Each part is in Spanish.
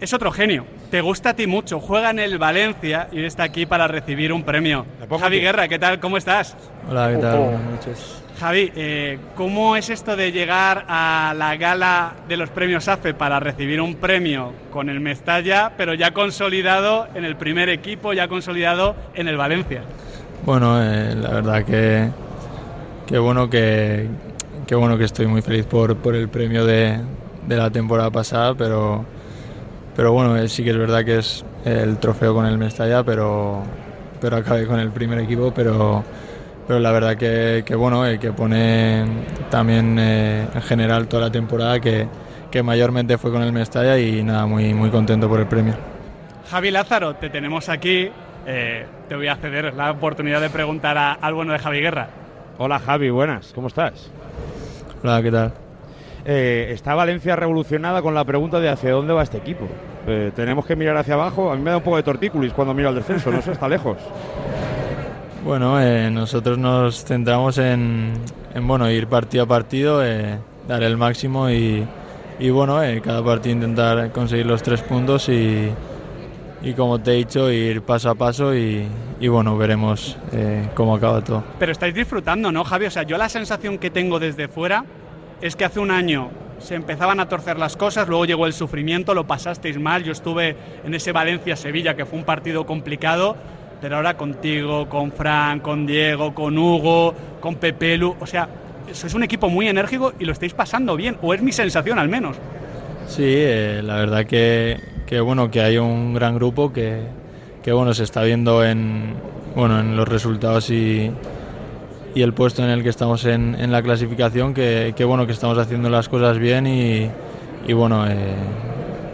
es otro genio. Te gusta a ti mucho. Juega en el Valencia y está aquí para recibir un premio. Javi Guerra, ¿qué tal? ¿Cómo estás? Hola, ¿qué tal? Buenas noches. Javi, eh, ¿cómo es esto de llegar a la gala de los premios AFE para recibir un premio con el Mestalla, pero ya consolidado en el primer equipo, ya consolidado en el Valencia? Bueno, eh, la verdad que, que bueno que, que bueno que estoy muy feliz por, por el premio de, de la temporada pasada, pero pero bueno, eh, sí que es verdad que es el trofeo con el Mestalla, pero, pero acabé con el primer equipo, pero, pero la verdad que, que bueno, eh, que pone también eh, en general toda la temporada que, que mayormente fue con el Mestalla y nada, muy, muy contento por el premio. Javi Lázaro, te tenemos aquí. te voy a ceder la oportunidad de preguntar a, al bueno de Javi Guerra. Hola Javi, buenas, ¿cómo estás? Hola, ¿qué tal? Eh, está Valencia revolucionada con la pregunta de hacia dónde va este equipo. Eh, tenemos que mirar hacia abajo. A mí me da un poco de tortícolis cuando miro al descenso, no sé, está lejos. Bueno, eh, nosotros nos centramos en, bueno, ir partido a partido, dar el máximo y, bueno, cada partido intentar conseguir los tres puntos y, como te he dicho, ir paso a paso y, y bueno, veremos cómo acaba todo. Pero estáis disfrutando, ¿no, Javi? O sea, yo la sensación que tengo desde fuera es que hace un año se empezaban a torcer las cosas, luego llegó el sufrimiento, lo pasasteis mal, yo estuve en ese Valencia-Sevilla que fue un partido complicado, pero ahora contigo, con Fran, con Diego, con Hugo, con Pepelu, o sea, sois un equipo muy enérgico y lo estáis pasando bien, o es mi sensación al menos. Sí, eh, la verdad que, bueno, que hay un gran grupo que, que bueno, se está viendo en, bueno, en los resultados y, y el puesto en el que estamos en, en la clasificación, que, que, bueno, que estamos haciendo las cosas bien y, y bueno, eh,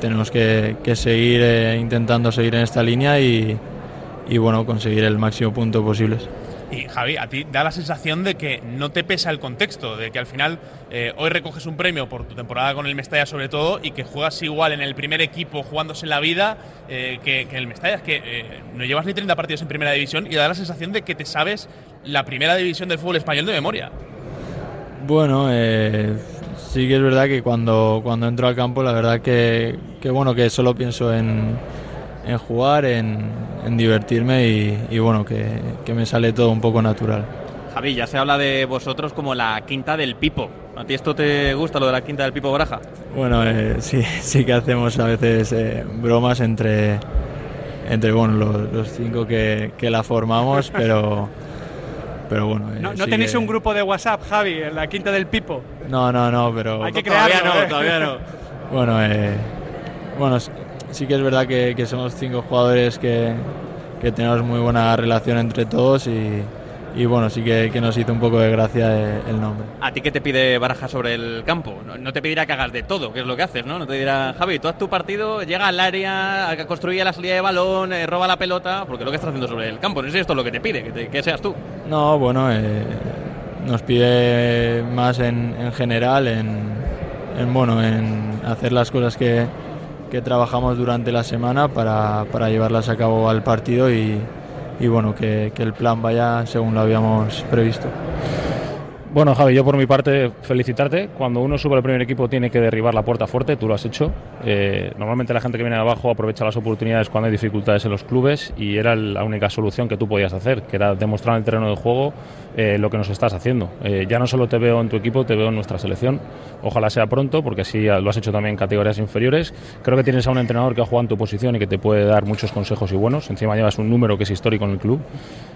tenemos que, que seguir eh, intentando seguir en esta línea y, y bueno, conseguir el máximo punto posible. Y Javi, a ti da la sensación de que no te pesa el contexto, de que al final eh, hoy recoges un premio por tu temporada con el Mestalla sobre todo y que juegas igual en el primer equipo jugándose la vida eh, que, que, en el Mestalla. Es que eh, no llevas ni 30 partidos en primera división y da la sensación de que te sabes la primera división del fútbol español de memoria. Bueno, sí que es verdad que cuando, cuando entro al campo, la verdad que, que bueno, que solo pienso en en jugar, en, divertirme y, bueno, que, me sale todo un poco natural. Javi, ya se habla de vosotros como la quinta del Pipo. ¿A ti esto te gusta, lo de la quinta del Pipo Baraja? Bueno, eh, sí, sí que hacemos a veces eh, bromas entre, entre bueno, los, cinco que, la formamos, pero, pero bueno. Eh, ¿No, tenéis un grupo de WhatsApp, Javi, en la quinta del Pipo? No, no, no, pero... Hay que crearlo, todavía no, todavía no. bueno, bueno, sí que es verdad que, que somos cinco jugadores que, que, tenemos muy buena relación entre todos y, y bueno, sí que, que, nos hizo un poco de gracia el nombre. ¿A ti qué te pide Baraja sobre el campo? No, te pedirá que hagas de todo, que es lo que haces, ¿no? No te dirá, Javi, tú haz tu partido, llega al área, construye la salida de balón, eh, roba la pelota, porque lo que estás haciendo sobre el campo, no sé si esto es lo que te pide, que, que seas tú. No, bueno, eh, nos pide más en, en general, en, en, bueno, en hacer las cosas que que trabajamos durante la semana para, para llevarlas a cabo al partido y, y bueno, que, que el plan vaya según lo habíamos previsto. Bueno, Javi, yo por mi parte felicitarte. Cuando uno sube al primer equipo tiene que derribar la puerta fuerte, tú lo has hecho. Eh, normalmente la gente que viene de abajo aprovecha las oportunidades cuando hay dificultades en los clubes y era la única solución que tú podías hacer, que era demostrar el terreno de juego eh, lo que nos estás haciendo. Eh, ya no solo te veo en tu equipo, te veo en nuestra selección. Ojalá sea pronto, porque así lo has hecho también en categorías inferiores. Creo que tienes a un entrenador que ha jugado en tu posición y que te puede dar muchos consejos y buenos. Encima llevas un número que es histórico en el club.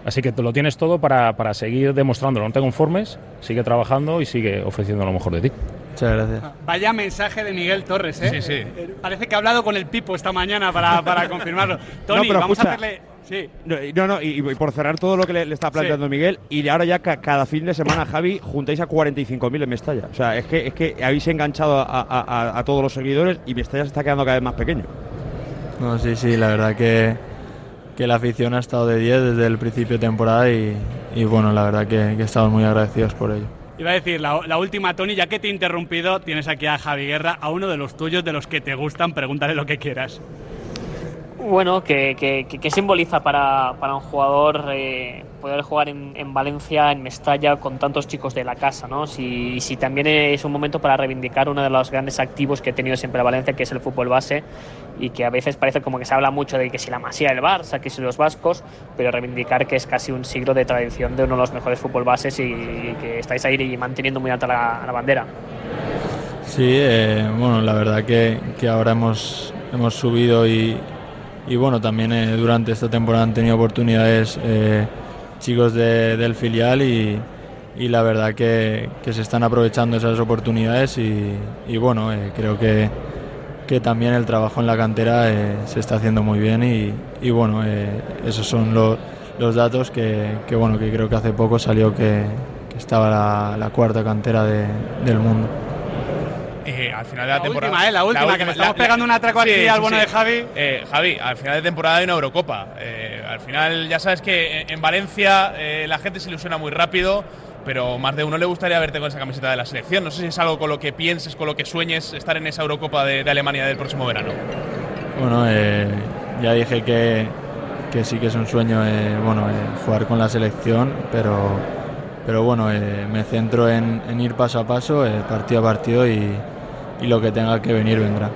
Así que te lo tienes todo para, para seguir demostrándolo. No te conformes, sigue trabajando y sigue ofreciendo lo mejor de ti. Muchas gracias. Vaya mensaje de Miguel Torres, ¿eh? Sí, sí. Parece que ha hablado con el Pipo esta mañana para, para confirmarlo. Tony, vamos a hacerle... Sí. No, no, y, por cerrar todo lo que le, está planteando Miguel, y ahora ya cada fin de semana, Javi, juntáis a 45.000 en Mestalla. O sea, es que, es que habéis enganchado a, a, todos los seguidores y Mestalla se está quedando cada vez más pequeño. No, sí, sí, la verdad que, que la afición ha estado de 10 desde el principio de temporada y, y bueno, la verdad que, que estamos muy agradecidos por ello. Iba a decir, la, la, última, Tony, ya que te he interrumpido, tienes aquí a Javi Guerra, a uno de los tuyos, de los que te gustan, pregúntale lo que quieras. Bueno, ¿qué, qué, simboliza para, para, un jugador eh, poder jugar en, en, Valencia, en Mestalla, con tantos chicos de la casa? ¿no? Si, si también es un momento para reivindicar uno de los grandes activos que ha tenido siempre Valencia, que es el fútbol base, y que a veces parece como que se habla mucho de que si la Masía del Barça, que si los vascos, pero reivindicar que es casi un siglo de tradición de uno de los mejores fútbol bases y, que estáis ahí manteniendo muy alta la, la bandera. Sí, eh, bueno, la verdad que, que ahora hemos, hemos subido y y bueno, también eh, durante esta temporada han tenido oportunidades eh, chicos del filial y, y la verdad que, que, se están aprovechando esas oportunidades y, y bueno, eh, creo que, que, también el trabajo en la cantera se está haciendo muy bien y, y bueno, esos son los, datos que, que, bueno, que creo que hace poco salió que, estaba la, cuarta cantera de, del mundo. Eh, al final de la, temporada. Última, eh, la última, que me estamos pegando un atraco aquí al bueno de Javi. Eh, Javi, al final de temporada hay una Eurocopa. Eh, al final, ya sabes que en Valencia la gente se ilusiona muy rápido, pero más de uno le gustaría verte con esa camiseta de la selección. No sé si es algo con lo que pienses, con lo que sueñes estar en esa Eurocopa de, Alemania del próximo verano. Bueno, ya dije que, que, sí que es un sueño bueno, jugar con la selección, pero, pero bueno, me centro en, en, ir paso a paso, partido a partido y y lo que tenga que venir vendrá.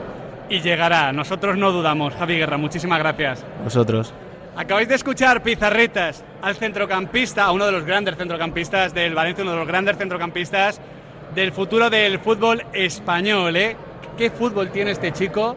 Y llegará, nosotros no dudamos. Javi Guerra, muchísimas gracias. Vosotros. Acabáis de escuchar Pizarritas al centrocampista, a uno de los grandes centrocampistas del Valencia, uno de los grandes centrocampistas del futuro del fútbol español. ¿eh? ¿Qué fútbol tiene este chico?